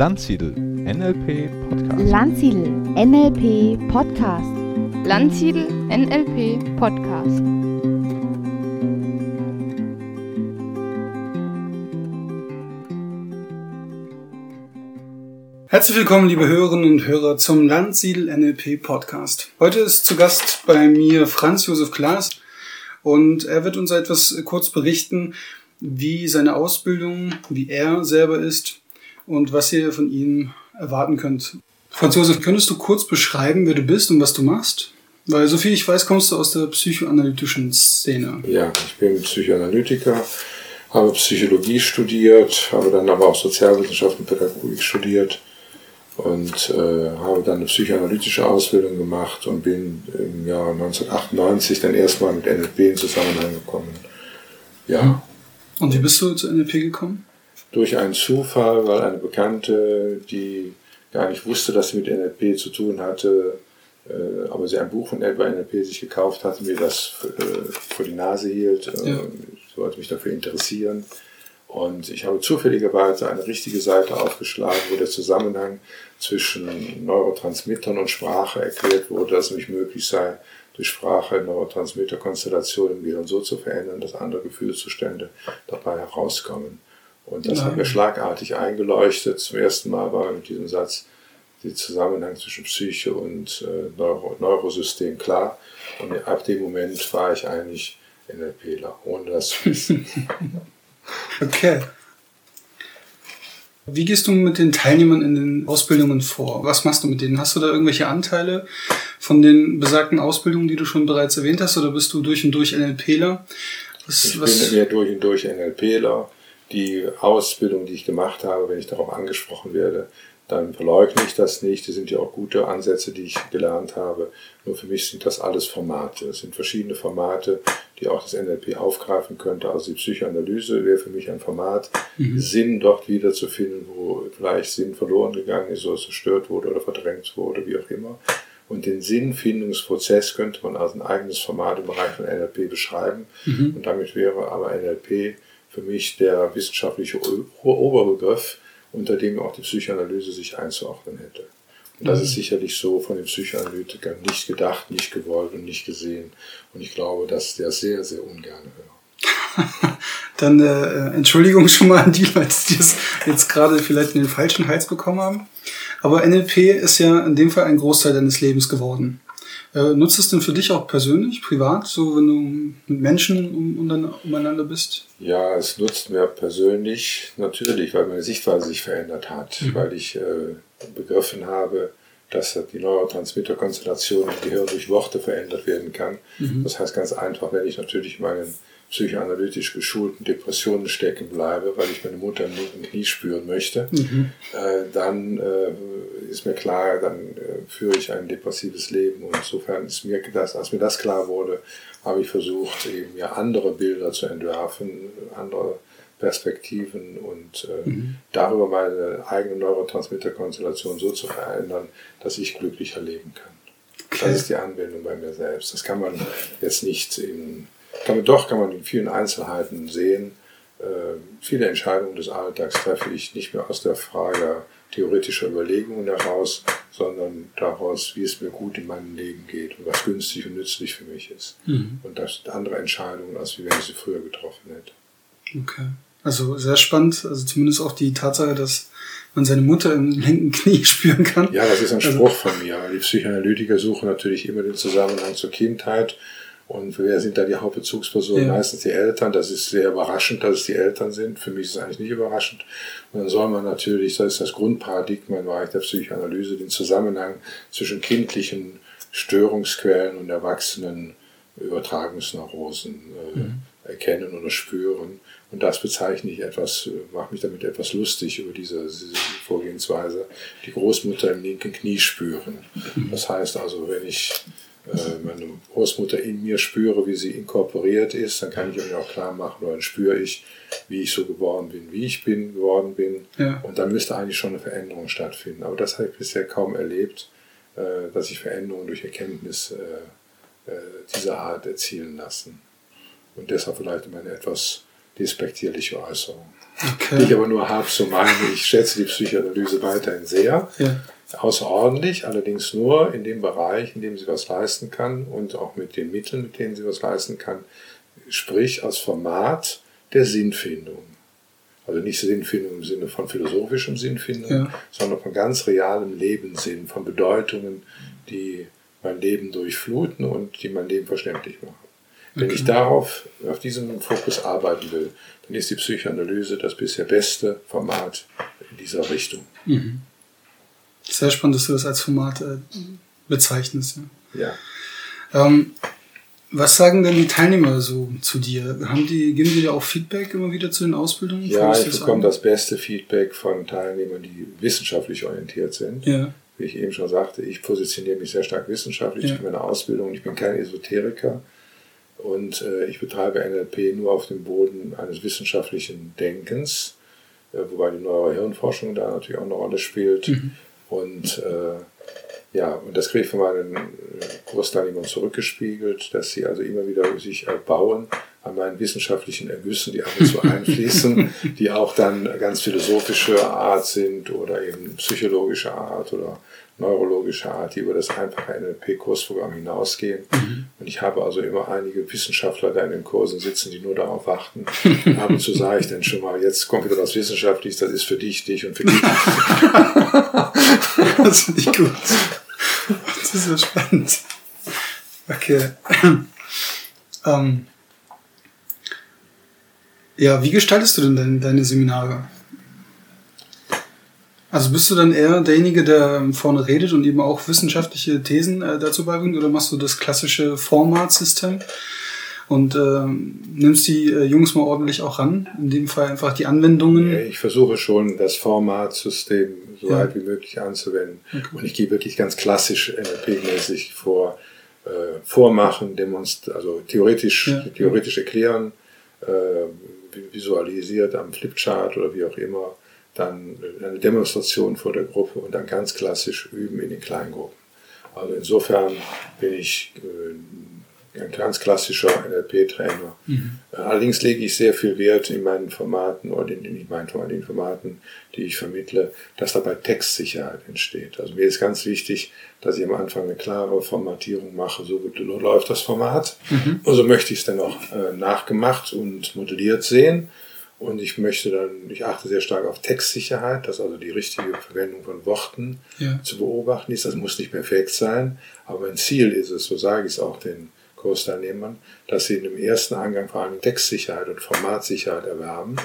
Landsiedel NLP Podcast. Landsiedel NLP Podcast. Landsiedel NLP Podcast. Herzlich willkommen, liebe Hörerinnen und Hörer, zum Landsiedel NLP Podcast. Heute ist zu Gast bei mir Franz Josef Klaas und er wird uns etwas kurz berichten, wie seine Ausbildung, wie er selber ist und was ihr von ihm erwarten könnt. Franz Josef, könntest du kurz beschreiben, wer du bist und was du machst? Weil, soviel ich weiß, kommst du aus der psychoanalytischen Szene. Ja, ich bin Psychoanalytiker, habe Psychologie studiert, habe dann aber auch Sozialwissenschaften und Pädagogik studiert und äh, habe dann eine psychoanalytische Ausbildung gemacht und bin im Jahr 1998 dann erstmal mit NLP in Zusammenhang gekommen. Ja. Und wie bist du zu NLP gekommen? Durch einen Zufall, weil eine Bekannte, die gar nicht wusste, dass sie mit NLP zu tun hatte, äh, aber sie ein Buch von über NLP sich gekauft hatte, mir das äh, vor die Nase hielt, äh, Ja. ich wollte mich dafür interessieren. Und ich habe zufälligerweise eine richtige Seite aufgeschlagen, wo der Zusammenhang zwischen Neurotransmittern und Sprache erklärt wurde, dass es nämlich möglich sei, durch Sprache Neurotransmitterkonstellationen im Gehirn so zu verändern, dass andere Gefühlszustände dabei herauskommen. Und das hat mir schlagartig eingeleuchtet. Zum ersten Mal war mit diesem Satz der Zusammenhang zwischen Psyche und äh, Neuro Neurosystem klar. Und ab dem Moment war ich eigentlich NLPler, ohne das zu wissen. Okay. Wie gehst du mit den Teilnehmern in den Ausbildungen vor? Was machst du mit denen? Hast du da irgendwelche Anteile von den besagten Ausbildungen, die du schon bereits erwähnt hast, oder bist du durch und durch NLPler? Was, Ich was, bin ja durch und durch NLPler. Die Ausbildung, die ich gemacht habe, wenn ich darauf angesprochen werde, dann verleugne ich das nicht. Das sind ja auch gute Ansätze, die ich gelernt habe. Nur für mich sind das alles Formate. Es sind verschiedene Formate, die auch das NLP aufgreifen könnte. Also die Psychoanalyse wäre für mich ein Format, Sinn dort wiederzufinden, wo vielleicht Sinn verloren gegangen ist oder zerstört wurde oder verdrängt wurde, wie auch immer. Und den Sinnfindungsprozess könnte man als ein eigenes Format im Bereich von NLP beschreiben. Und damit wäre aber NLP für mich der wissenschaftliche Oberbegriff, unter dem auch die Psychoanalyse sich einzuordnen hätte. Und das ist sicherlich so von den Psychoanalytikern nicht gedacht, nicht gewollt und nicht gesehen. Und ich glaube, dass der sehr, sehr ungern hört. dann äh, Entschuldigung schon mal an die Leute, die es jetzt gerade vielleicht in den falschen Hals bekommen haben. Aber NLP ist ja in dem Fall ein Großteil deines Lebens geworden. Äh, nutzt es denn für dich auch persönlich, privat, so wenn du mit Menschen um, um, umeinander bist? Ja, es nutzt mir persönlich natürlich, weil meine Sichtweise sich verändert hat, weil ich äh, begriffen habe, dass die Neurotransmitterkonstellation im Gehirn durch Worte verändert werden kann. Das heißt ganz einfach, wenn ich natürlich in meinen psychoanalytisch geschulten Depressionen stecken bleibe, weil ich meine Mutter im linken Knie spüren möchte, äh, dann äh, ist mir klar, dann äh, führe ich ein depressives Leben. Und insofern ist mir das, als mir das klar wurde, habe ich versucht, eben mir andere Bilder zu entwerfen, andere Perspektiven und äh, darüber meine eigene Neurotransmitterkonstellation so zu verändern, dass ich glücklicher leben kann. Das ist die Anwendung bei mir selbst. Das kann man jetzt nicht in, kann man doch, kann man in vielen Einzelheiten sehen. Äh, viele Entscheidungen des Alltags treffe ich nicht mehr aus der Frage theoretischer Überlegungen heraus, sondern daraus, wie es mir gut in meinem Leben geht und was günstig und nützlich für mich ist. Und das sind andere Entscheidungen, als wie wenn ich sie früher getroffen hätte. Okay. Also sehr spannend. Also zumindest auch die Tatsache, dass man seine Mutter im linken Knie spüren kann. Ja, das ist ein Also- Spruch von mir. Die Psychoanalytiker suchen natürlich immer den Zusammenhang zur Kindheit. Und wer sind da die Hauptbezugspersonen? Ja. Meistens die Eltern. Das ist sehr überraschend, dass es die Eltern sind. Für mich ist es eigentlich nicht überraschend. Und dann soll man natürlich, das ist das Grundparadigma im Bereich der Psychoanalyse, den Zusammenhang zwischen kindlichen Störungsquellen und erwachsenen Übertragungsneurosen äh, erkennen oder spüren. Und das bezeichne ich etwas, äh, mache mich damit etwas lustig über diese, diese Vorgehensweise, die Großmutter im linken Knie spüren. Das heißt also, wenn ich meine Großmutter in mir spüre, wie sie inkorporiert ist, dann kann ich mir auch klar machen, oder dann spüre ich, wie ich so geworden bin, wie ich bin, geworden bin. Ja. Und dann müsste eigentlich schon eine Veränderung stattfinden. Aber das habe ich bisher kaum erlebt, äh, dass sich Veränderungen durch Erkenntnis äh, äh, dieser Art erzielen lassen. Und deshalb vielleicht meine etwas despektierliche Äußerung. Okay. Die ich aber nur halb so meine. Ich schätze die Psychoanalyse weiterhin sehr. Ja. Außerordentlich, allerdings nur in dem Bereich, in dem sie was leisten kann und auch mit den Mitteln, mit denen sie was leisten kann, sprich als Format der Sinnfindung. Also nicht Sinnfindung im Sinne von philosophischem Sinnfindung, Ja. sondern von ganz realem Lebenssinn, von Bedeutungen, die mein Leben durchfluten und die mein Leben verständlich machen. Wenn ich darauf, auf diesem Fokus arbeiten will, dann ist die Psychoanalyse das bisher beste Format in dieser Richtung. Sehr spannend, dass du das als Format äh, bezeichnest. Ja. Ja. Ähm, was sagen denn die Teilnehmer so zu dir? Haben die, geben die dir auch Feedback immer wieder zu den Ausbildungen? Ja, ich das bekomme an? das beste Feedback von Teilnehmern, die wissenschaftlich orientiert sind. Ja, Wie ich eben schon sagte, ich positioniere mich sehr stark wissenschaftlich Ja. durch meine Ausbildung. Ich bin kein Esoteriker und äh, ich betreibe NLP nur auf dem Boden eines wissenschaftlichen Denkens, äh, wobei die neuere Hirnforschung da natürlich auch eine Rolle spielt. Mhm. Und äh, ja, und das kriege ich von meinen Kursteilnehmern zurückgespiegelt, dass sie also immer wieder sich erbauen an meinen wissenschaftlichen Ergüssen, die ab und zu einfließen, die auch dann ganz philosophische Art sind oder eben psychologische Art oder neurologische Art, die über das einfache NLP-Kursprogramm hinausgehen. Und ich habe also immer einige Wissenschaftler da in den Kursen sitzen, die nur darauf warten. Ab und zu sage ich dann schon mal, jetzt kommt wieder was Wissenschaftliches, das ist für dich, dich und für dich. das finde ich gut. Das ist ja spannend. Okay. ähm, ja, wie gestaltest du denn deine, deine Seminare? Also bist du dann eher derjenige, der ähm, vorne redet und eben auch wissenschaftliche Thesen äh, dazu beibringt, oder machst du das klassische Formatsystem und ähm, nimmst die äh, Jungs mal ordentlich auch ran? In dem Fall einfach die Anwendungen. Ich versuche schon, das Formatsystem so Ja. weit wie möglich anzuwenden. Und ich gehe wirklich ganz klassisch NLP-mäßig vor, äh, vormachen, demonst also theoretisch, Ja. theoretisch erklären, äh, visualisiert am Flipchart oder wie auch immer, dann eine Demonstration vor der Gruppe und dann ganz klassisch üben in den Kleingruppen. Also insofern bin ich äh, ein ganz klassischer NLP-Trainer. Allerdings lege ich sehr viel Wert in meinen Formaten oder in, in, meinen, in den Formaten, die ich vermittle, dass dabei Textsicherheit entsteht. Also mir ist ganz wichtig, dass ich am Anfang eine klare Formatierung mache, so läuft das Format. Und so möchte ich es dann auch äh, nachgemacht und modelliert sehen. Und ich möchte dann, ich achte sehr stark auf Textsicherheit, dass also die richtige Verwendung von Worten Ja. zu beobachten ist. Das muss nicht perfekt sein, aber mein Ziel ist es, so sage ich es auch den Kursteilnehmern, dass sie in dem ersten Angang vor allem Textsicherheit und Formatsicherheit erwerben.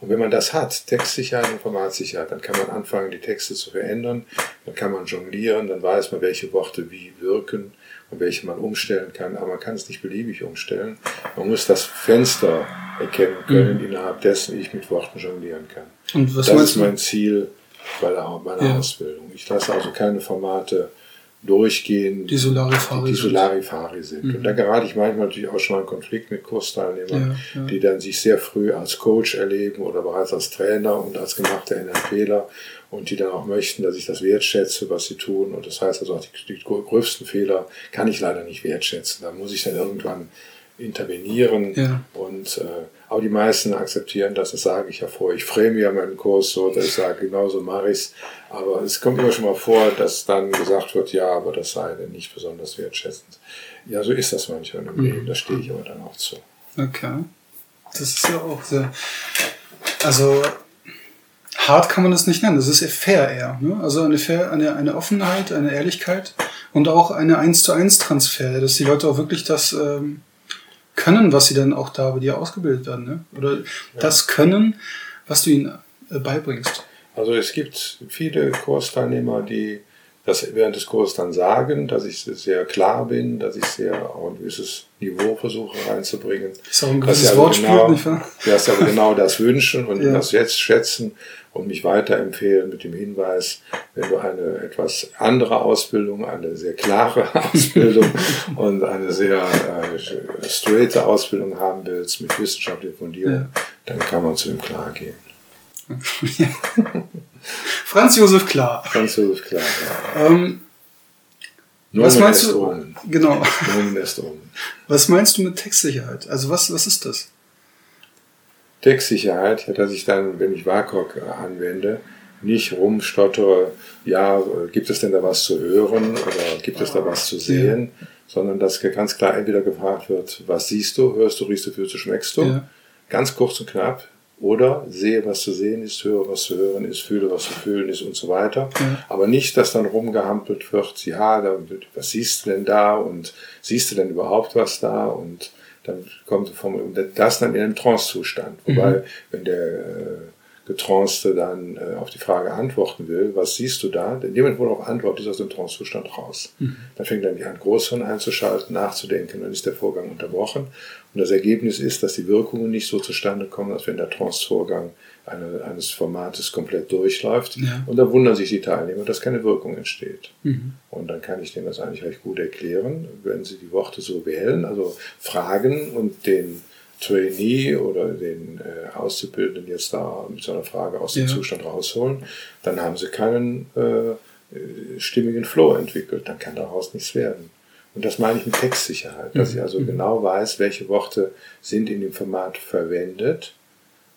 Und wenn man das hat, Textsicherheit und Formatsicherheit, dann kann man anfangen, die Texte zu verändern, dann kann man jonglieren, dann weiß man, welche Worte wie wirken und welche man umstellen kann, aber man kann es nicht beliebig umstellen. Man muss das Fenster erkennen können, innerhalb dessen ich mit Worten jonglieren kann. Und was das ist mein Ziel bei der, meiner Ja. Ausbildung. Ich lasse also keine Formate durchgehen, Die Solarifari die sind. Sind. Und da gerate ich manchmal natürlich auch schon mal in Konflikt mit Kursteilnehmern, Ja, ja. die dann sich sehr früh als Coach erleben oder bereits als Trainer und als gemachter NLPler und die dann auch möchten, dass ich das wertschätze, was sie tun. Und das heißt also auch die, die größten Fehler kann ich leider nicht wertschätzen. Da muss ich dann irgendwann intervenieren. Ja. Und, äh, aber die meisten akzeptieren das, das sage ich ja vor. Ich frame ja meinen Kurs so, dass ich sage, genauso mache ich es. Aber es kommt immer schon mal vor, dass dann gesagt wird, ja, aber das sei dann nicht besonders wertschätzend. Ja, so ist das manchmal im Leben, da stehe ich aber dann auch zu. Okay. Das ist ja auch sehr. Also hart kann man das nicht nennen. Das ist fair eher. Ne? Also eine, fair, eine, eine Offenheit, eine Ehrlichkeit und auch eine 1 zu 1 Transfer, dass die Leute auch wirklich das ähm, können, was sie dann auch da bei dir ausgebildet werden. Ne? Oder das können, was du ihnen äh, beibringst. Also es gibt viele Kursteilnehmer, die das während des Kurses dann sagen, dass ich sehr klar bin, dass ich sehr auch ein gewisses Niveau versuche reinzubringen. Ist auch ein gewisses also Wortspiel, genau, nicht wahr? dass aber genau das wünschen und Ja. das jetzt schätzen und mich weiterempfehlen mit dem Hinweis, wenn du eine etwas andere Ausbildung, eine sehr klare Ausbildung und eine sehr äh, straighte Ausbildung haben willst mit wissenschaftlicher Fundierung, Ja. dann kann man zu dem klar gehen. Franz Josef Klar. So ist klar. Ja. Ähm, was meinst du? Genau. Was meinst du mit Textsicherheit? Also was, was ist das? Textsicherheit, ja, dass ich dann, wenn ich WACOG anwende, nicht rumstottere, ja, gibt es denn da was zu hören oder gibt es da was zu sehen, ja. sondern dass ganz klar entweder gefragt wird, was siehst du, hörst du, riechst du, fühlst du, schmeckst du, ja. ganz kurz und knapp, oder sehe, was zu sehen ist, höre, was zu hören ist, fühle, was zu fühlen ist und so weiter. Ja. Aber nicht, dass dann rumgehampelt wird, ja, was siehst du denn da und siehst du denn überhaupt was da und dann kommt vom, das dann in einem Trance-Zustand. Wobei, mhm. wenn der Getranste dann äh, auf die Frage antworten will, was siehst du da? In dem Moment, wo er auch antwortet, ist aus dem Trance-Zustand raus. Mhm. Dann fängt er an, Großhirn einzuschalten, nachzudenken, dann ist der Vorgang unterbrochen. Und das Ergebnis ist, dass die Wirkungen nicht so zustande kommen, als wenn der Trance-Vorgang eine, eines Formates komplett durchläuft. Ja. Und da wundern sich die Teilnehmer, dass keine Wirkung entsteht. Mhm. Und dann kann ich denen das eigentlich recht gut erklären, wenn sie die Worte so wählen, also fragen und den Trainee oder den äh, Auszubildenden jetzt da mit so einer Frage aus dem ja. Zustand rausholen, dann haben sie keinen äh, stimmigen Flow entwickelt. Dann kann daraus nichts werden. Und das meine ich mit Textsicherheit, dass mhm. ich also mhm. genau weiß, welche Worte sind in dem Format verwendet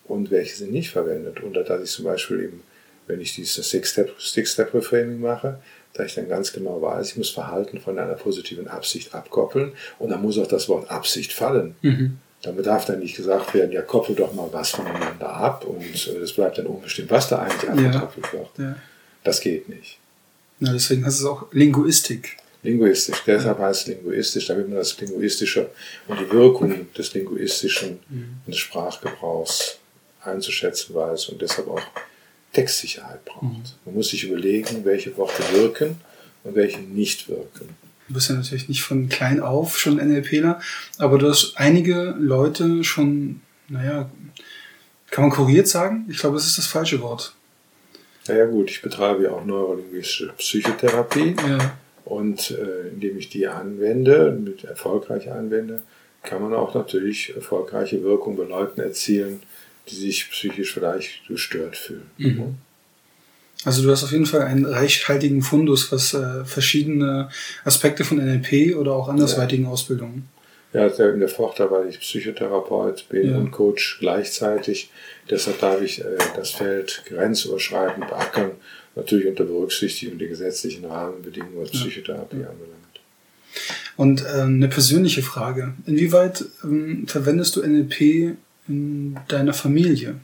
und welche sind nicht verwendet. Und dass ich zum Beispiel eben, wenn ich dieses Six-Step-Reframing mache, dass ich dann ganz genau weiß, ich muss Verhalten von einer positiven Absicht abkoppeln und dann muss auch das Wort Absicht fallen. Mhm. Dann bedarf dann nicht gesagt werden, ja, koppel doch mal was voneinander ab und äh, es bleibt dann unbestimmt, was da eigentlich abgekoppelt ja. wird. Ja. Das geht nicht. Ja, deswegen heißt es auch Linguistik. Linguistisch, deshalb ja. heißt es linguistisch, damit man das Linguistische und die Wirkung des Linguistischen mhm. und des Sprachgebrauchs einzuschätzen weiß und deshalb auch Textsicherheit braucht. Mhm. Man muss sich überlegen, welche Worte wirken und welche nicht wirken. Du bist ja natürlich nicht von klein auf schon NLPler, aber du hast einige Leute schon, naja, kann man kuriert sagen? Ich glaube, das ist das falsche Wort. Naja gut, ich betreibe ja auch neurolinguistische Psychotherapie. Ja. Und äh, indem ich die anwende, mit erfolgreich anwende, kann man auch natürlich erfolgreiche Wirkung bei Leuten erzielen, die sich psychisch vielleicht gestört fühlen. Mhm. Also du hast auf jeden Fall einen reichhaltigen Fundus, was äh, verschiedene Aspekte von NLP oder auch andersweitigen ja. Ausbildungen. Ja, in der Vorteil, weil ich Psychotherapeut bin ja. und Coach gleichzeitig. Deshalb darf ich äh, das Feld grenzüberschreitend beackern, natürlich unter Berücksichtigung der gesetzlichen Rahmenbedingungen, was Psychotherapie ja. anbelangt. Und äh, eine persönliche Frage. Inwieweit ähm, verwendest du NLP in deiner Familie?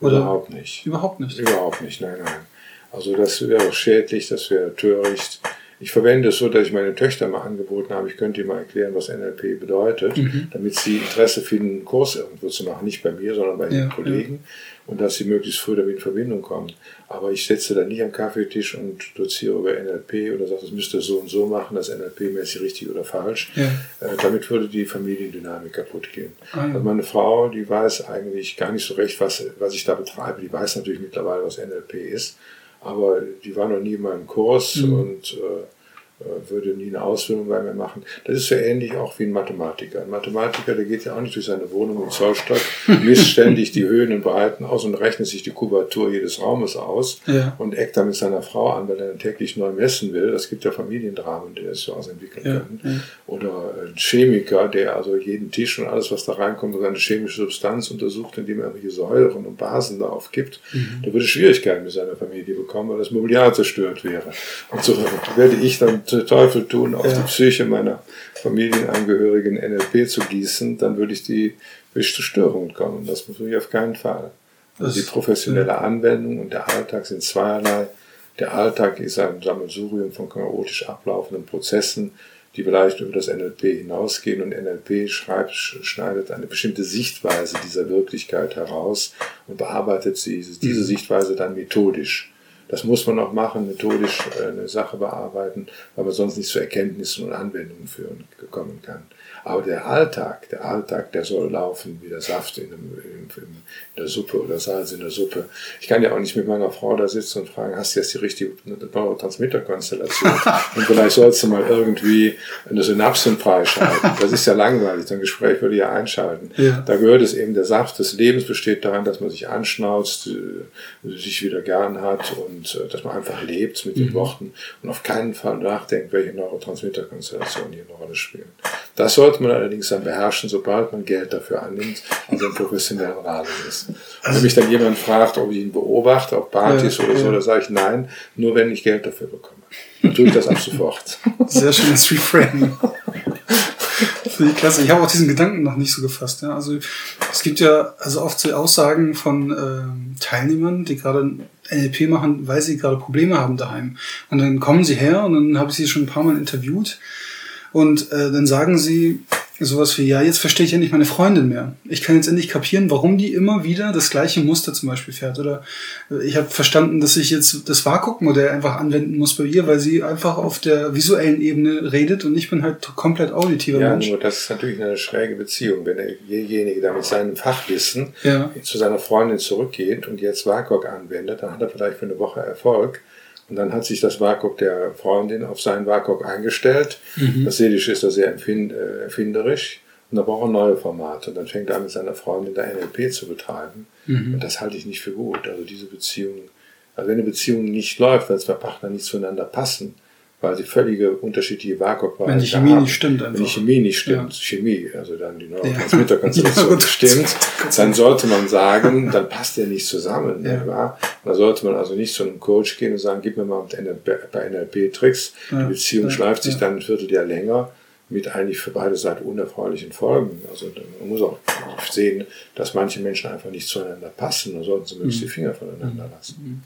Oder überhaupt nicht. Überhaupt nicht. Überhaupt nicht, nein, nein. Also das wäre schädlich, das wäre töricht. Ich verwende es so, dass ich meine Töchter mal angeboten habe, ich könnte ihnen mal erklären, was NLP bedeutet, mhm. damit sie Interesse finden, einen Kurs irgendwo zu machen. Nicht bei mir, sondern bei ja, ihren Kollegen. Ja und dass sie möglichst früh damit in Verbindung kommen. Aber ich setze da nicht am Kaffeetisch und doziere über NLP oder sage, das müsste so und so machen, das NLP-mäßig richtig oder falsch. Ja. Äh, damit würde die Familiendynamik kaputt gehen. Ah. Also meine Frau, die weiß eigentlich gar nicht so recht, was, was ich da betreibe. Die weiß natürlich mittlerweile, was NLP ist, aber die war noch nie in meinem Kurs mhm. und äh, würde nie eine Ausbildung bei mir machen. Das ist so ähnlich auch wie ein Mathematiker. Ein Mathematiker, der geht ja auch nicht durch seine Wohnung in Zollstock, misst ständig die Höhen und Breiten aus und rechnet sich die Kubatur jedes Raumes aus ja. und eckt dann mit seiner Frau an, weil er dann täglich neu messen will. Das gibt ja Familiendramen, die das so ausentwickeln ja. Ja. Oder ein Chemiker, der also jeden Tisch und alles, was da reinkommt, seine chemische Substanz untersucht, indem er irgendwelche Säuren und Basen darauf gibt. Mhm. Der würde Schwierigkeiten mit seiner Familie bekommen, weil das Mobiliar zerstört wäre. Und so werde ich dann Teufel tun, auf ja. die Psyche meiner Familienangehörigen NLP zu gießen, dann würde ich die zu Störungen kommen. Das muss ich auf keinen Fall. Also die professionelle Anwendung und der Alltag sind zweierlei. Der Alltag ist ein Sammelsurium von chaotisch ablaufenden Prozessen, die vielleicht über das NLP hinausgehen und NLP schreibt, schneidet eine bestimmte Sichtweise dieser Wirklichkeit heraus und bearbeitet sie, diese mhm. Sichtweise dann methodisch. Das muss man auch machen, methodisch äh, eine Sache bearbeiten, weil man sonst nicht zu Erkenntnissen und Anwendungen führen kommen kann. Aber der Alltag, der Alltag, der soll laufen wie der Saft in, einem, in, in, der Suppe oder Salz in der Suppe. Ich kann ja auch nicht mit meiner Frau da sitzen und fragen, hast du jetzt die richtige Neurotransmitterkonstellation? und vielleicht sollst du mal irgendwie eine Synapsen freischalten. Das ist ja langweilig, so ein Gespräch würde ja einschalten. Ja. Da gehört es eben, der Saft des Lebens besteht daran, dass man sich anschnauzt, äh, sich wieder gern hat und äh, dass man einfach lebt mit den mhm. Worten und auf keinen Fall nachdenkt, welche Neurotransmitterkonstellationen hier eine Rolle spielen. Das sollte man allerdings dann beherrschen, sobald man Geld dafür annimmt, also im professionellen Rahmen ist. Und wenn mich dann jemand fragt, ob ich ihn beobachte auf Partys Ja, oder so, ja. dann sage ich nein, nur wenn ich Geld dafür bekomme. Dann tue ich das ab sofort. Sehr schönes Reframing. Finde ich klasse. Ich habe auch diesen Gedanken noch nicht so gefasst. Ja. Also es gibt ja also oft so Aussagen von ähm, Teilnehmern, die gerade NLP machen, weil sie gerade Probleme haben daheim. Und dann kommen sie her und dann habe ich sie schon ein paar Mal interviewt. Und äh, dann sagen sie sowas wie, ja, jetzt verstehe ich endlich meine Freundin mehr. Ich kann jetzt endlich kapieren, warum die immer wieder das gleiche Muster zum Beispiel fährt. Oder äh, ich habe verstanden, dass ich jetzt das WAKOK-Modell einfach anwenden muss bei ihr, weil sie einfach auf der visuellen Ebene redet und ich bin halt komplett auditiver Ja, Mensch. nur das ist natürlich eine schräge Beziehung. Wenn derjenige da mit seinem Fachwissen Ja. zu seiner Freundin zurückgeht und jetzt WAKOK anwendet, dann hat er vielleicht für eine Woche Erfolg. Und dann hat sich das WAKOK der Freundin auf seinen WAKOK eingestellt. Mhm. Das Seelische ist da sehr empfind, äh, erfinderisch. Und da braucht er neue Formate. Und dann fängt er an, mit seiner Freundin da NLP zu betreiben. Mhm. Und das halte ich nicht für gut. Also diese Beziehung, also wenn eine Beziehung nicht läuft, weil zwei Partner nicht zueinander passen, weil sie völlige unterschiedliche WAKOK Wenn die Chemie nicht stimmt einfach. Wenn die Chemie nicht stimmt, Ja. Chemie, also dann die Ja. Neurotransmitterkonstellation Ja, stimmt, dann sollte man sagen, dann passt der nicht zusammen. Ja. Und da sollte man also nicht zu einem Coach gehen und sagen, gib mir mal bei NLP Tricks. Ja. Die Beziehung Ja. schleift sich Ja. dann ein Vierteljahr länger mit eigentlich für beide Seiten unerfreulichen Folgen. Also man muss auch sehen, dass manche Menschen einfach nicht zueinander passen. Da sollten sie Mhm. die Finger voneinander lassen.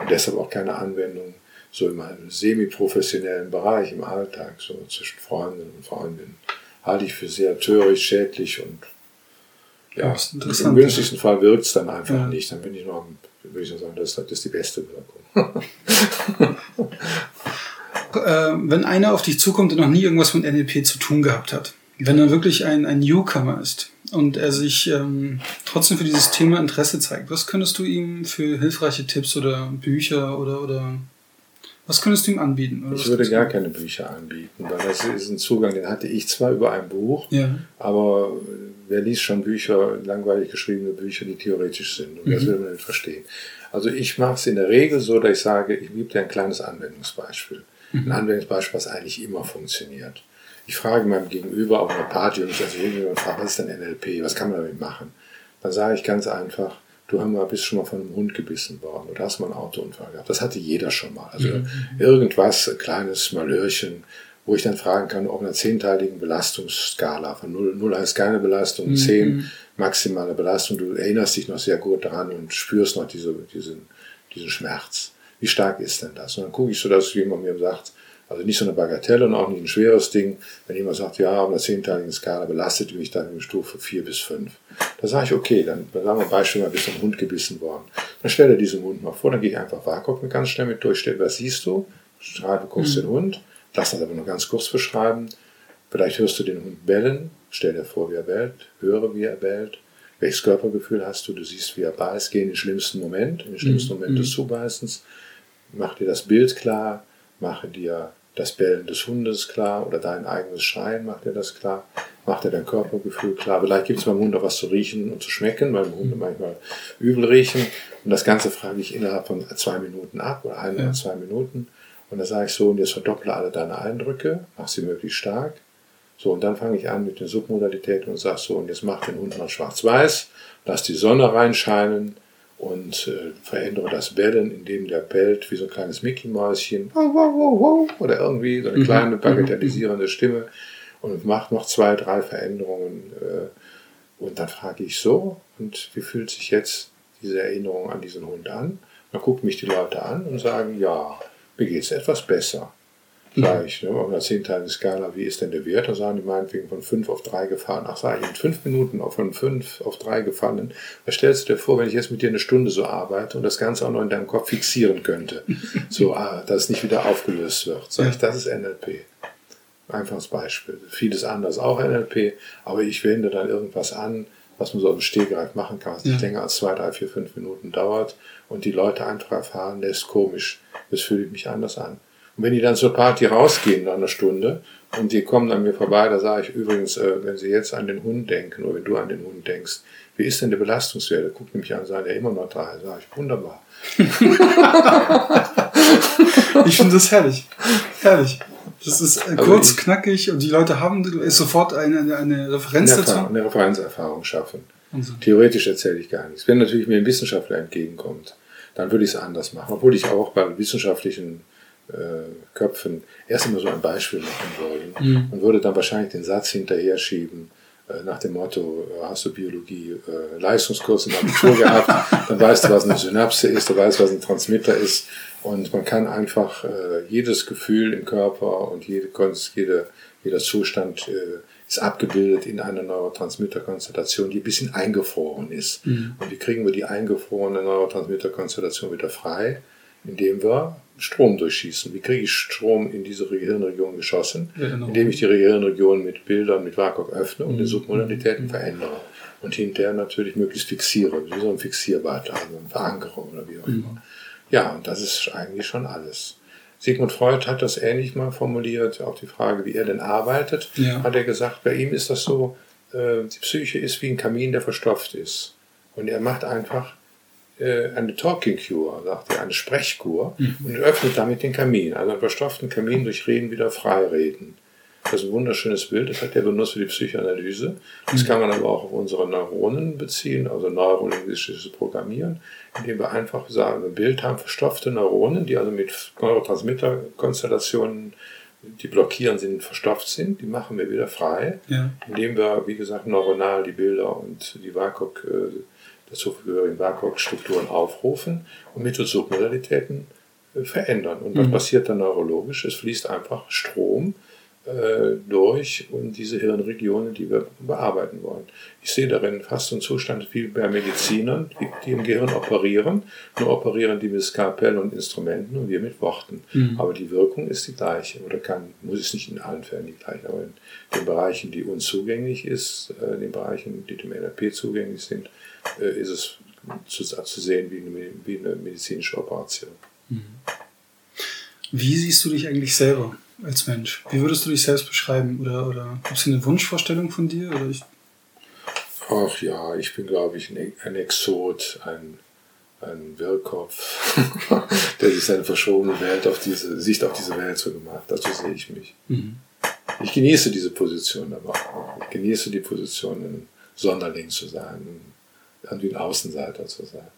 Und deshalb auch keine Anwendung so im semi-professionellen Bereich im Alltag, so zwischen Freundinnen und Freundinnen, halte ich für sehr töricht, schädlich und ja, im günstigsten Fall wirkt es dann einfach Ja. nicht. Dann bin ich noch, würde ich noch sagen, das ist, das ist die beste Wirkung. äh, wenn einer auf dich zukommt, der noch nie irgendwas mit NLP zu tun gehabt hat, wenn er wirklich ein, ein Newcomer ist und er sich ähm, trotzdem für dieses Thema Interesse zeigt, was könntest du ihm für hilfreiche Tipps oder Bücher oder, oder was könntest du ihm anbieten? Ich würde gar keine Bücher anbieten, weil das ist ein Zugang, den hatte ich zwar über ein Buch, Ja. aber wer liest schon Bücher, langweilig geschriebene Bücher, die theoretisch sind? Und das Mhm. will man nicht verstehen. Also ich mache es in der Regel so, dass ich sage, ich gebe dir ein kleines Anwendungsbeispiel. Mhm. Ein Anwendungsbeispiel, was eigentlich immer funktioniert. Ich frage meinem Gegenüber auf einer Party und ich fragt, was ist denn NLP? Was kann man damit machen? Dann sage ich ganz einfach, du hör mal, bist schon mal von einem Hund gebissen worden oder hast mal einen Autounfall gehabt. Das hatte jeder schon mal. Also irgendwas, ein kleines Malhörchen, wo ich dann fragen kann, auf einer zehnteiligen Belastungsskala von 0, 0 heißt keine Belastung, 10 maximale Belastung. Du erinnerst dich noch sehr gut daran und spürst noch diese, diesen, diesen Schmerz. Wie stark ist denn das? Und dann gucke ich so, dass jemand mir sagt, also nicht so eine Bagatelle und auch nicht ein schweres Ding. Wenn jemand sagt, ja, auf einer zehnteiligen Skala belastet mich dann in Stufe 4 bis 5. Da sage ich, okay, dann dann sagen wir Beispiel mal, bist du vom Hund gebissen worden. Dann stell dir diesen Hund mal vor, dann gehe ich einfach WAKOK ganz schnell mit durch, stell, was siehst du? Schreibe kurz den Hund, lass das aber nur ganz kurz beschreiben. Vielleicht hörst du den Hund bellen, stell dir vor, wie er bellt, höre, wie er bellt. Welches Körpergefühl hast du? Du siehst, wie er beißt, geh in den schlimmsten Moment, in den schlimmsten Moment des Zubeißens. Mach dir das Bild klar, mache dir das Bellen des Hundes klar oder dein eigenes Schreien, mach dir das klar, mach dir dein Körpergefühl klar. Vielleicht gibt es beim Hund auch was zu riechen und zu schmecken, weil Hunde manchmal übel riechen. Und das Ganze frage ich innerhalb von zwei Minuten ab oder ein Ja. oder zwei Minuten. Und dann sage ich so, und jetzt verdopple alle deine Eindrücke, mach sie möglichst stark. So, und dann fange ich an mit den Submodalitäten und sage so, und jetzt mach den Hund mal schwarz-weiß, lass die Sonne reinscheinen und äh, verändere das Bellen, indem der bellt wie so ein kleines Mickey-Mäuschen oder irgendwie so eine kleine bagatellisierende Stimme und mach noch zwei, drei Veränderungen. Äh, und dann frage ich so, und wie fühlt sich jetzt diese Erinnerung an diesen Hund an? Dann gucken mich die Leute an und sagen, ja, mir geht es etwas besser. Sag ich, ne, auf einer zehnteiligen Skala, wie ist denn der Wert? Dann sagen die meinetwegen von 5 auf 3 gefallen. Ach, sag ich, in 5 Minuten auch von 5 auf 3 gefallen. Was stellst du dir vor, wenn ich jetzt mit dir eine Stunde so arbeite und das Ganze auch noch in deinem Kopf fixieren könnte? so, ah, dass es nicht wieder aufgelöst wird. Sag ich, das ist NLP. Einfaches Beispiel. Vieles anderes auch NLP, aber ich wende dann irgendwas an, was man so im Stehgreif machen kann, was nicht Ja. länger als 2, 3, 4, 5 Minuten dauert und die Leute einfach erfahren, der ist komisch, das fühle ich mich anders an. Und wenn die dann zur Party rausgehen nach einer Stunde und die kommen an mir vorbei, da sage ich übrigens, äh, wenn sie jetzt an den Hund denken oder wenn du an den Hund denkst, wie ist denn der Belastungswert? Guckt mich an, sagen ja immer noch drei. Sage ich, wunderbar. Ich finde das herrlich. Herrlich. Das ist Also kurz, knackig und die Leute haben sofort eine, eine, Referenz eine, dazu. Eine Referenzerfahrung schaffen. Und so. Theoretisch erzähle ich gar nichts. Wenn natürlich mir ein Wissenschaftler entgegenkommt, dann würde ich es anders machen. Obwohl ich auch bei wissenschaftlichen Köpfen erst immer so ein Beispiel machen würde Mhm. und würde dann wahrscheinlich den Satz hinterher schieben, äh, nach dem Motto, äh, hast du Biologie, äh, Leistungskurs im Abitur gehabt, dann weißt du, was eine Synapse ist, du weißt, was ein Transmitter ist und man kann einfach äh, jedes Gefühl im Körper und jede, Konst- jede, jeder Zustand äh, ist abgebildet in einer Neurotransmitterkonstellation, die ein bisschen eingefroren ist. Und wie kriegen wir die eingefrorene Neurotransmitterkonstellation wieder frei? Indem wir Strom durchschießen. Wie kriege ich Strom in diese Gehirnregion geschossen? Erinnerung. Indem ich die Gehirnregion mit Bildern, mit WAKOK öffne und die Submodalitäten verändere. Und hinterher natürlich möglichst fixiere, wie so ein Fixierbad, also eine Verankerung oder wie auch immer. Ja, und das ist eigentlich schon alles. Sigmund Freud hat das ähnlich mal formuliert, auch die Frage, wie er denn arbeitet, Ja. hat er gesagt, bei ihm ist das so, äh, die Psyche ist wie ein Kamin, der verstopft ist. Und er macht einfach eine Talking Cure, sagt er, eine Sprechkur und öffnet damit den Kamin. Also einen verstopften Kamin durch Reden wieder freireden. Das ist ein wunderschönes Bild, das hat er benutzt für die Psychoanalyse. Das kann man aber auch auf unsere Neuronen beziehen, also neurolinguistisches Programmieren, indem wir einfach sagen, ein Bild haben, verstopfte Neuronen, die also mit Neurotransmitterkonstellationen, die blockieren sind, verstopft sind, die machen wir wieder frei, Ja. indem wir, wie gesagt, neuronal die Bilder und die WAKOK, äh, dazugehörigen WAKOK-Strukturen aufrufen und mittels Submodalitäten verändern. Und was passiert dann neurologisch? Es fließt einfach Strom äh, durch und diese Hirnregionen, die wir bearbeiten wollen. Ich sehe darin fast einen Zustand wie bei Medizinern, die, die im Gehirn operieren. Nur operieren die mit Skalpell und Instrumenten und wir mit Worten. Aber die Wirkung ist die gleiche oder kann, muss es nicht in allen Fällen die gleiche, aber in den Bereichen, die uns zugänglich ist, äh, in den Bereichen, die dem NLP zugänglich sind, ist es zu, zu sehen wie eine, wie eine medizinische Operation. Wie siehst du dich eigentlich selber als Mensch? Wie würdest du dich selbst beschreiben? Oder, oder gibt es eine Wunschvorstellung von dir? Ach ja, ich bin, glaube ich, ein, ein Exot, ein, ein Wirrkopf, der sich seine verschobene Welt auf diese, Sicht auf diese Welt so gemacht hat. So sehe ich mich. Ich genieße diese Position aber auch. Ich genieße die Position, ein Sonderling zu sein, irgendwie ein Außenseiter zu sein.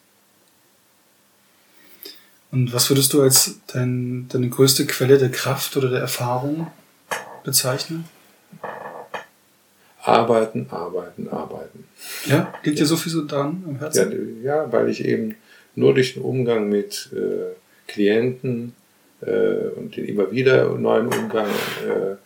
und was würdest du als dein, deine größte Quelle der Kraft oder der Erfahrung bezeichnen? Arbeiten, arbeiten, arbeiten. Ja? Liegt dir so viel so dran am Ja, Herzen? ja, weil ich eben nur durch den Umgang mit äh, Klienten äh, und den immer wieder neuen Umgang äh,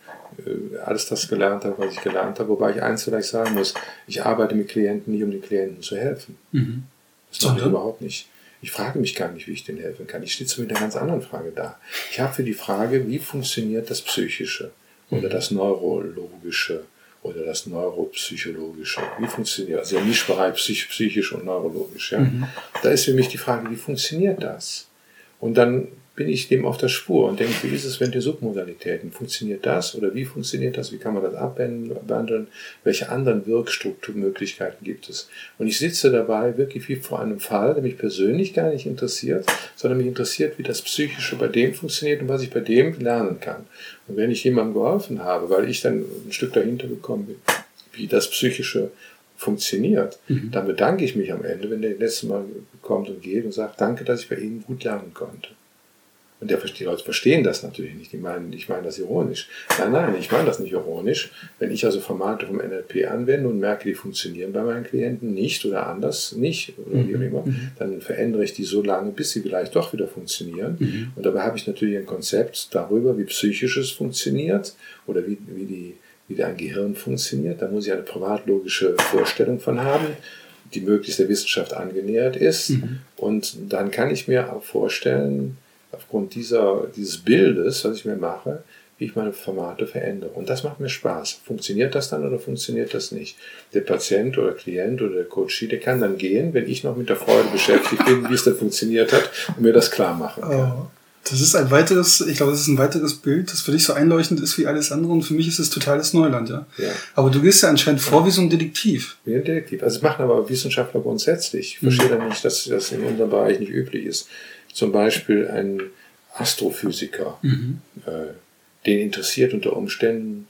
alles das gelernt habe, was ich gelernt habe. Wobei ich eins vielleicht sagen muss, ich arbeite mit Klienten nicht, um den Klienten zu helfen. Mhm. Das mache ich überhaupt nicht. Ich frage mich gar nicht, wie ich denen helfen kann. Ich stehe mit einer ganz anderen Frage da. Ich habe für die Frage, wie funktioniert das Psychische oder das Neurologische oder das Neuropsychologische? Wie funktioniert Also der Mischbereich psych psychisch und neurologisch. Ja? Da ist für mich die Frage, wie funktioniert das? Und dann bin ich dem auf der Spur und denke, wie ist es, wenn die Submodalitäten, funktioniert das oder wie funktioniert das, wie kann man das abwandeln, welche anderen Wirkstrukturmöglichkeiten gibt es? Und ich sitze dabei wirklich wie vor einem Fall, der mich persönlich gar nicht interessiert, sondern mich interessiert, wie das Psychische bei dem funktioniert und was ich bei dem lernen kann. Und wenn ich jemandem geholfen habe, weil ich dann ein Stück dahinter gekommen bin, wie das Psychische funktioniert, dann bedanke ich mich am Ende, wenn der letzte Mal kommt und geht und sagt, danke, dass ich bei Ihnen gut lernen konnte. Und der, die Leute verstehen das natürlich nicht. Die meinen, ich meine das ironisch. Nein, nein, ich meine das nicht ironisch. Wenn ich also Formate vom NLP anwende und merke, die funktionieren bei meinen Klienten nicht oder anders nicht oder wie auch immer, dann verändere ich die so lange, bis sie vielleicht doch wieder funktionieren. Und dabei habe ich natürlich ein Konzept darüber, wie psychisches funktioniert oder wie, wie, die, wie ein Gehirn funktioniert. Da muss ich eine privatlogische Vorstellung von haben, die möglichst der Wissenschaft angenähert ist. Und dann kann ich mir auch vorstellen, aufgrund dieser, dieses Bildes, was ich mir mache, wie ich meine Formate verändere. Und das macht mir Spaß. Funktioniert das dann oder funktioniert das nicht? Der Patient oder Klient oder der Coachie, der kann dann gehen, wenn ich noch mit der Freude beschäftigt bin, wie es denn funktioniert hat und mir das klar machen kann. Oh, das ist ein weiteres, ich glaube, das ist ein weiteres Bild, das für dich so einleuchtend ist wie alles andere und für mich ist es totales Neuland, ja. Ja. Aber du gehst ja anscheinend vor wie so ein Detektiv. Wie ein Detektiv. Also das machen aber Wissenschaftler grundsätzlich. Ich verstehe dann nicht, dass das in unserem Bereich nicht üblich ist. Zum Beispiel ein Astrophysiker, äh, Den interessiert unter Umständen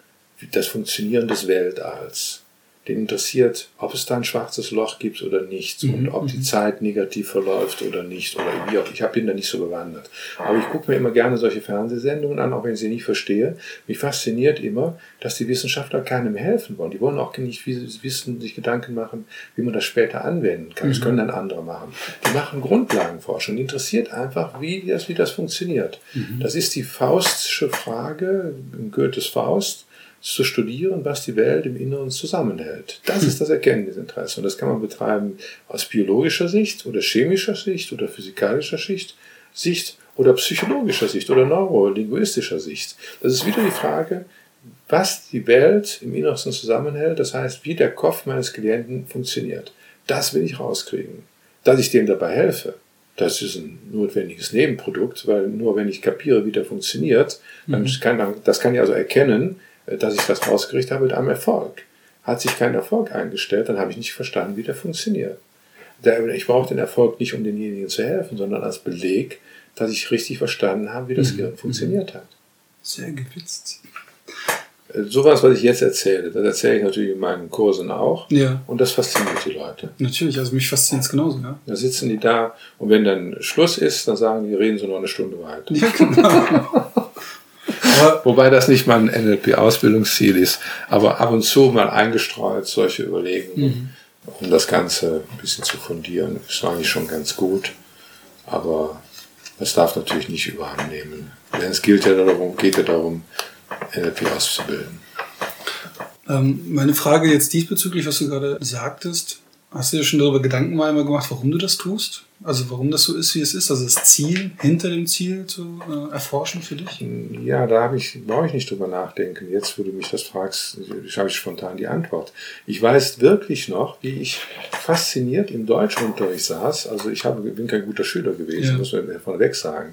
das Funktionieren des Weltalls den interessiert, ob es da ein schwarzes Loch gibt oder nicht mhm. und ob die mhm. Zeit negativ verläuft oder nicht oder wie auch. Ich bin da nicht so bewandert. Aber ich gucke mir immer gerne solche Fernsehsendungen an, auch wenn ich sie nicht verstehe. Mich fasziniert immer, dass die Wissenschaftler keinem helfen wollen. Die wollen auch nicht wissen, sich Gedanken machen, wie man das später anwenden kann. Das mhm. können dann andere machen. Die machen Grundlagenforschung. Die interessiert einfach, wie das, wie das funktioniert. Mhm. Das ist die Faustsche Frage, Goethes Faust zu studieren, was die Welt im Inneren zusammenhält. Das ist das Erkenntnisinteresse. Und das kann man betreiben aus biologischer Sicht oder chemischer Sicht oder physikalischer Sicht, Sicht oder psychologischer Sicht oder neurolinguistischer Sicht. Das ist wieder die Frage, was die Welt im Innersten zusammenhält, das heißt, wie der Kopf meines Klienten funktioniert. Das will ich rauskriegen. Dass ich dem dabei helfe, das ist ein notwendiges Nebenprodukt, weil nur wenn ich kapiere, wie der funktioniert, dann mhm. kann, das kann ich also erkennen, dass ich das rausgerichtet habe mit einem Erfolg. Hat sich kein Erfolg eingestellt, dann habe ich nicht verstanden, wie der funktioniert. Ich brauche den Erfolg nicht, um denjenigen zu helfen, sondern als Beleg, dass ich richtig verstanden habe, wie das mhm. Gehirn funktioniert hat. Sehr gewitzt. Äh, sowas, was ich jetzt erzähle, das erzähle ich natürlich in meinen Kursen auch. Ja. Und das fasziniert die Leute. Natürlich, also mich fasziniert es genauso, ja. Da sitzen die da und wenn dann Schluss ist, dann sagen die, reden sie noch eine Stunde weiter. Ja, genau. Wobei das nicht mal ein NLP-Ausbildungsziel ist, aber ab und zu mal eingestreut solche Überlegungen, mhm. um das Ganze ein bisschen zu fundieren, ist eigentlich schon ganz gut. Aber das darf natürlich nicht überhand nehmen. Denn es gilt ja darum, geht ja darum, NLP auszubilden. Ähm, meine Frage jetzt diesbezüglich, was du gerade sagtest, Hast du dir schon darüber Gedanken mal gemacht, warum du das tust? Also warum das so ist, wie es ist? Also das Ziel hinter dem Ziel zu äh, erforschen für dich? Ja, da habe ich, brauche ich nicht drüber nachdenken. Jetzt, wo du mich das fragst, habe ich spontan die Antwort. Ich weiß wirklich noch, wie ich fasziniert im Deutschunterricht saß. Also ich habe, bin kein guter Schüler gewesen, ja. muss man von weg sagen.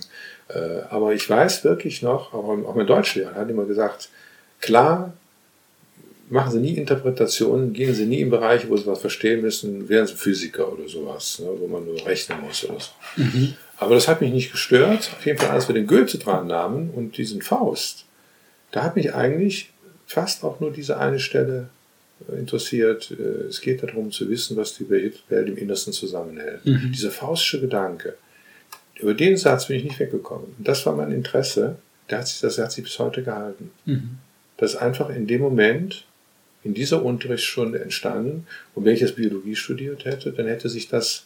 Äh, aber ich weiß wirklich noch, auch mein Deutschlehrer hat immer gesagt, klar, machen sie nie Interpretationen, gehen sie nie in Bereiche, wo sie was verstehen müssen, wären sie Physiker oder sowas, ne, wo man nur rechnen muss oder so. Mhm. Aber das hat mich nicht gestört. Auf jeden Fall, als wir den Goethe dran nahmen und diesen Faust, da hat mich eigentlich fast auch nur diese eine Stelle äh, interessiert. Äh, es geht darum zu wissen, was die Welt im Innersten zusammenhält. Mhm. Dieser faustische Gedanke. Über den Satz bin ich nicht weggekommen. Und das war mein Interesse. Der hat sich, das hat sich bis heute gehalten. Mhm. Dass einfach in dem Moment in dieser Unterrichtsstunde entstanden. Und wenn ich jetzt Biologie studiert hätte, dann hätte sich das,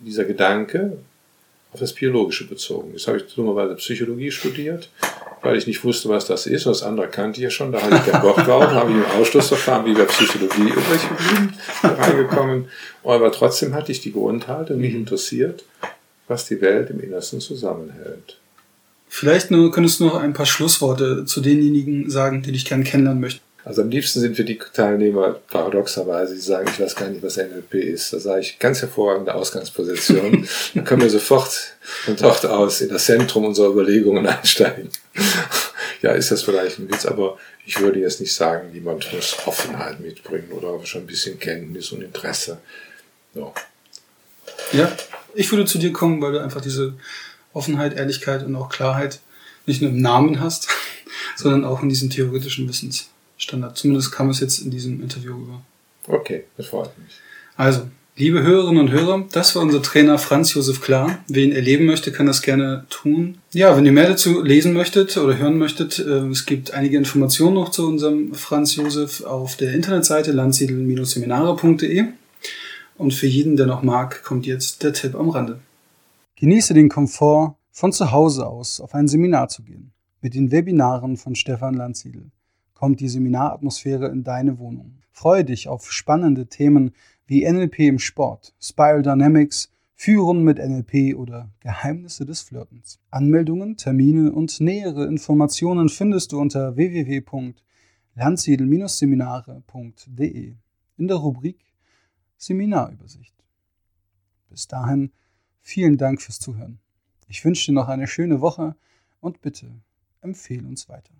dieser Gedanke auf das Biologische bezogen. Jetzt habe ich dummerweise Psychologie studiert, weil ich nicht wusste, was das ist. Und das andere kannte ich ja schon. Da hatte ich keinen Bock drauf, habe ich im Ausschlussverfahren wie bei Psychologie übrig geblieben, reingekommen. Aber trotzdem hatte ich die Grundhaltung, mich interessiert, was die Welt im Innersten zusammenhält. Vielleicht nur, könntest du noch ein paar Schlussworte zu denjenigen sagen, die dich gerne kennenlernen möchten. Also am liebsten sind wir die Teilnehmer paradoxerweise, die sagen, ich weiß gar nicht, was NLP ist. Da sage ich ganz hervorragende Ausgangsposition. Dann können wir sofort von dort aus in das Zentrum unserer Überlegungen einsteigen. ja, ist das vielleicht ein Witz, aber ich würde jetzt nicht sagen, niemand muss Offenheit mitbringen oder schon ein bisschen Kenntnis und Interesse. So. Ja, ich würde zu dir kommen, weil du einfach diese Offenheit, Ehrlichkeit und auch Klarheit nicht nur im Namen hast, sondern auch in diesem theoretischen Wissens. Standard. Zumindest kam es jetzt in diesem Interview über. Okay, das freut mich. Also, liebe Hörerinnen und Hörer, das war unser Trainer Franz Josef Klar. Wer ihn erleben möchte, kann das gerne tun. Ja, wenn ihr mehr dazu lesen möchtet oder hören möchtet, äh, es gibt einige Informationen noch zu unserem Franz Josef auf der Internetseite landsiedel-seminare.de. Und für jeden, der noch mag, kommt jetzt der Tipp am Rande. Genieße den Komfort, von zu Hause aus auf ein Seminar zu gehen. Mit den Webinaren von Stefan Landsiedel kommt die Seminaratmosphäre in deine Wohnung. Freue dich auf spannende Themen wie NLP im Sport, Spiral Dynamics, Führen mit NLP oder Geheimnisse des Flirtens. Anmeldungen, Termine und nähere Informationen findest du unter www.landsiedel-seminare.de in der Rubrik Seminarübersicht. Bis dahin vielen Dank fürs Zuhören. Ich wünsche dir noch eine schöne Woche und bitte empfehle uns weiter.